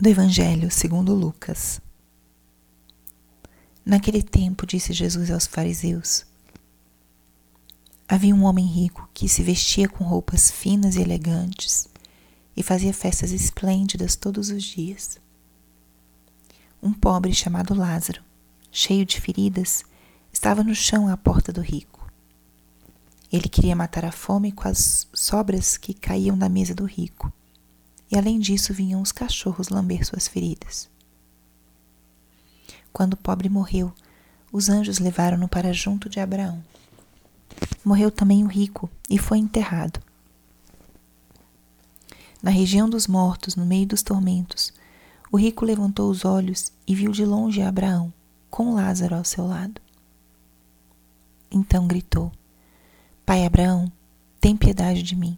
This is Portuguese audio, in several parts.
do Evangelho segundo Lucas. Naquele tempo disse Jesus aos fariseus: Havia um homem rico que se vestia com roupas finas e elegantes e fazia festas esplêndidas todos os dias. Um pobre chamado Lázaro, cheio de feridas, estava no chão à porta do rico. Ele queria matar a fome com as sobras que caíam da mesa do rico e além disso vinham os cachorros lamber suas feridas. Quando o pobre morreu, os anjos levaram-no para junto de Abraão. Morreu também o rico e foi enterrado. Na região dos mortos, no meio dos tormentos, o rico levantou os olhos e viu de longe Abraão, com Lázaro ao seu lado. Então gritou: Pai Abraão, tem piedade de mim.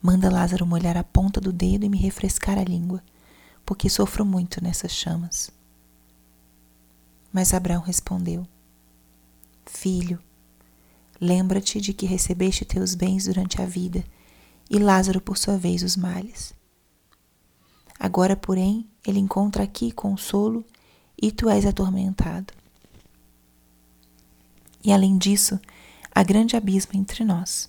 Manda Lázaro molhar a ponta do dedo e me refrescar a língua, porque sofro muito nessas chamas. Mas Abraão respondeu: Filho, lembra-te de que recebeste teus bens durante a vida, e Lázaro, por sua vez, os males. Agora, porém, ele encontra aqui consolo e tu és atormentado. E além disso, há grande abismo entre nós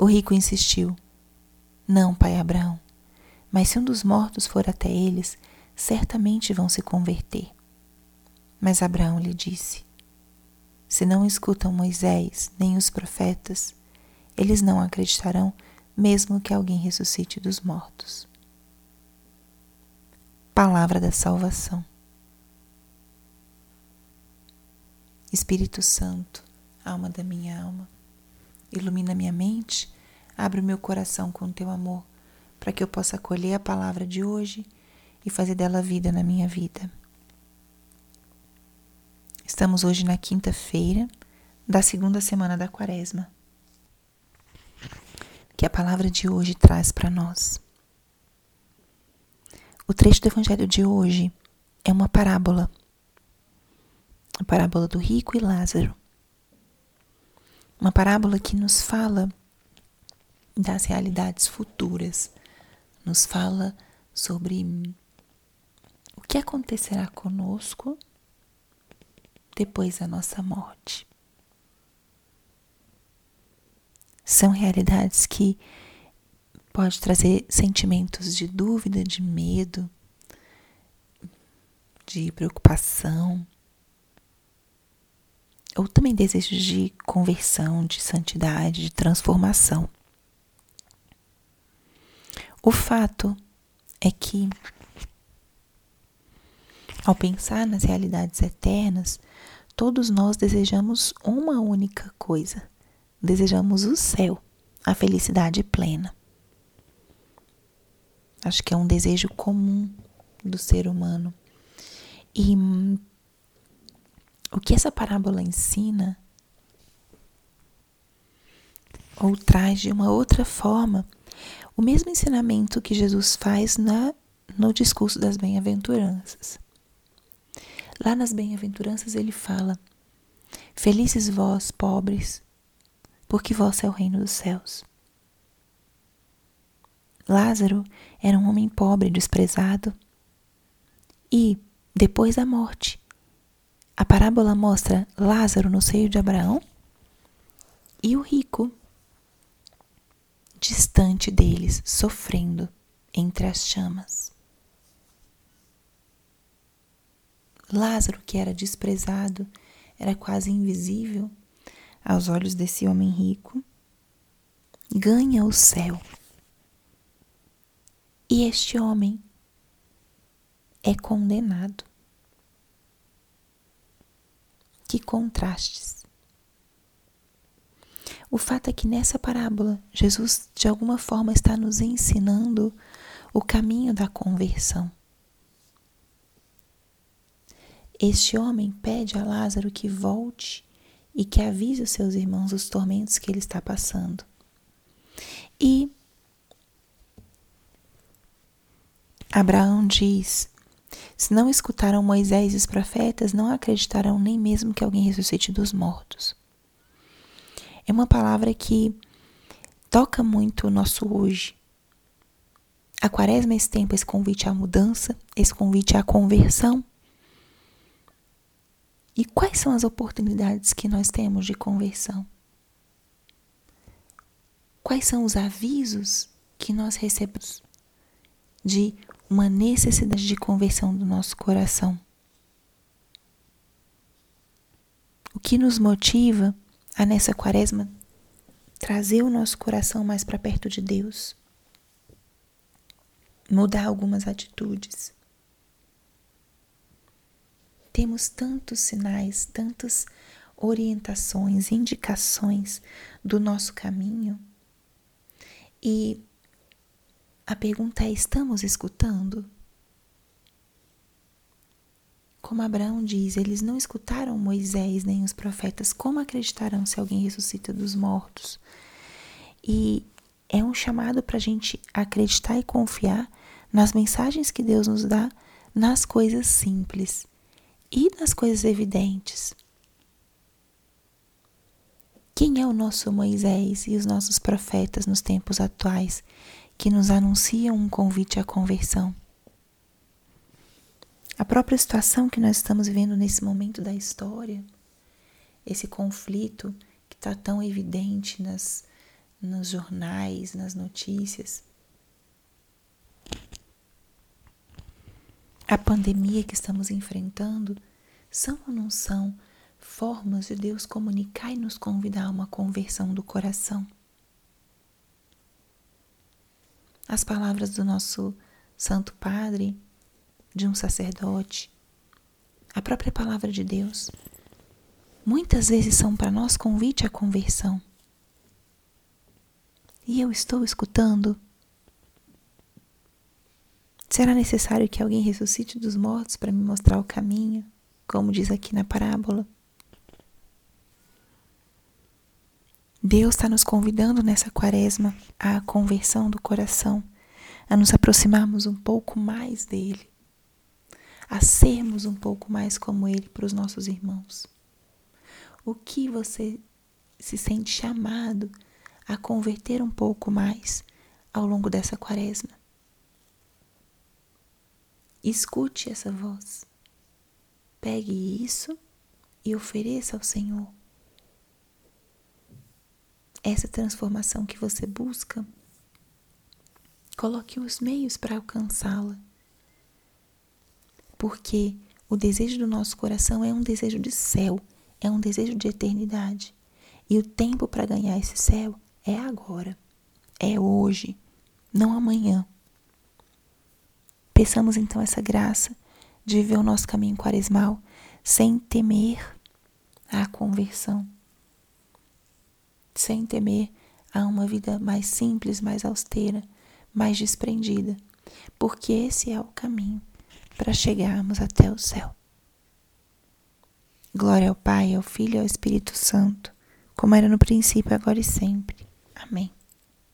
O rico insistiu: Não, pai Abraão, mas se um dos mortos for até eles, certamente vão se converter. Mas Abraão lhe disse: Se não escutam Moisés nem os profetas, eles não acreditarão, mesmo que alguém ressuscite dos mortos. Palavra da Salvação. Espírito Santo, alma da minha alma Ilumina minha mente, abre o meu coração com o teu amor, para que eu possa acolher a palavra de hoje e fazer dela vida na minha vida. Estamos hoje na quinta-feira da segunda semana da Quaresma. Que a palavra de hoje traz para nós. O trecho do evangelho de hoje é uma parábola. A parábola do rico e Lázaro. Uma parábola que nos fala das realidades futuras, nos fala sobre o que acontecerá conosco depois da nossa morte. São realidades que pode trazer sentimentos de dúvida, de medo, de preocupação, ou também desejos de conversão, de santidade, de transformação. O fato é que, ao pensar nas realidades eternas, todos nós desejamos uma única coisa: desejamos o céu, a felicidade plena. Acho que é um desejo comum do ser humano. E o que essa parábola ensina ou traz de uma outra forma o mesmo ensinamento que Jesus faz na, no discurso das bem-aventuranças. Lá nas bem-aventuranças ele fala: Felizes vós, pobres, porque vós é o reino dos céus. Lázaro era um homem pobre, desprezado, e, depois da morte, a parábola mostra Lázaro no seio de Abraão e o rico distante deles, sofrendo entre as chamas. Lázaro, que era desprezado, era quase invisível aos olhos desse homem rico, ganha o céu. E este homem é condenado. Que contrastes! O fato é que nessa parábola, Jesus de alguma forma está nos ensinando o caminho da conversão. Este homem pede a Lázaro que volte e que avise os seus irmãos os tormentos que ele está passando. E Abraão diz: Se não escutaram Moisés e os profetas, não acreditarão nem mesmo que alguém ressuscite dos mortos. É uma palavra que toca muito o nosso hoje. A quaresma é esse tempo, esse convite à mudança, esse convite à conversão. E quais são as oportunidades que nós temos de conversão? Quais são os avisos que nós recebemos de uma necessidade de conversão do nosso coração? O que nos motiva a nessa quaresma trazer o nosso coração mais para perto de Deus? Mudar algumas atitudes temos tantos sinais, tantas orientações, indicações do nosso caminho. E a pergunta é: estamos escutando? Como Abraão diz, eles não escutaram Moisés nem os profetas, como acreditarão se alguém ressuscita dos mortos? E é um chamado para a gente acreditar e confiar nas mensagens que Deus nos dá, nas coisas simples e nas coisas evidentes. Quem é o nosso Moisés e os nossos profetas nos tempos atuais que nos anunciam um convite à conversão? A própria situação que nós estamos vivendo nesse momento da história, esse conflito que está tão evidente nas, nos jornais, nas notícias, a pandemia que estamos enfrentando são ou não são formas de Deus comunicar e nos convidar a uma conversão do coração? As palavras do nosso Santo Padre, de um sacerdote, a própria palavra de Deus, muitas vezes são para nós convite à conversão. E eu estou escutando Será necessário que alguém ressuscite dos mortos para me mostrar o caminho, como diz aqui na parábola? Deus está nos convidando nessa quaresma à conversão do coração, a nos aproximarmos um pouco mais dele, a sermos um pouco mais como ele para os nossos irmãos. O que você se sente chamado a converter um pouco mais ao longo dessa quaresma? Escute essa voz. Pegue isso e ofereça ao Senhor. Essa transformação que você busca, coloque os meios para alcançá-la. Porque o desejo do nosso coração é um desejo de céu, é um desejo de eternidade. E o tempo para ganhar esse céu é agora, é hoje, não amanhã. Peçamos então essa graça de viver o nosso caminho quaresmal sem temer a conversão, sem temer a uma vida mais simples, mais austera, mais desprendida, porque esse é o caminho para chegarmos até o céu. Glória ao Pai, ao Filho e ao Espírito Santo, como era no princípio, agora e sempre. Amém.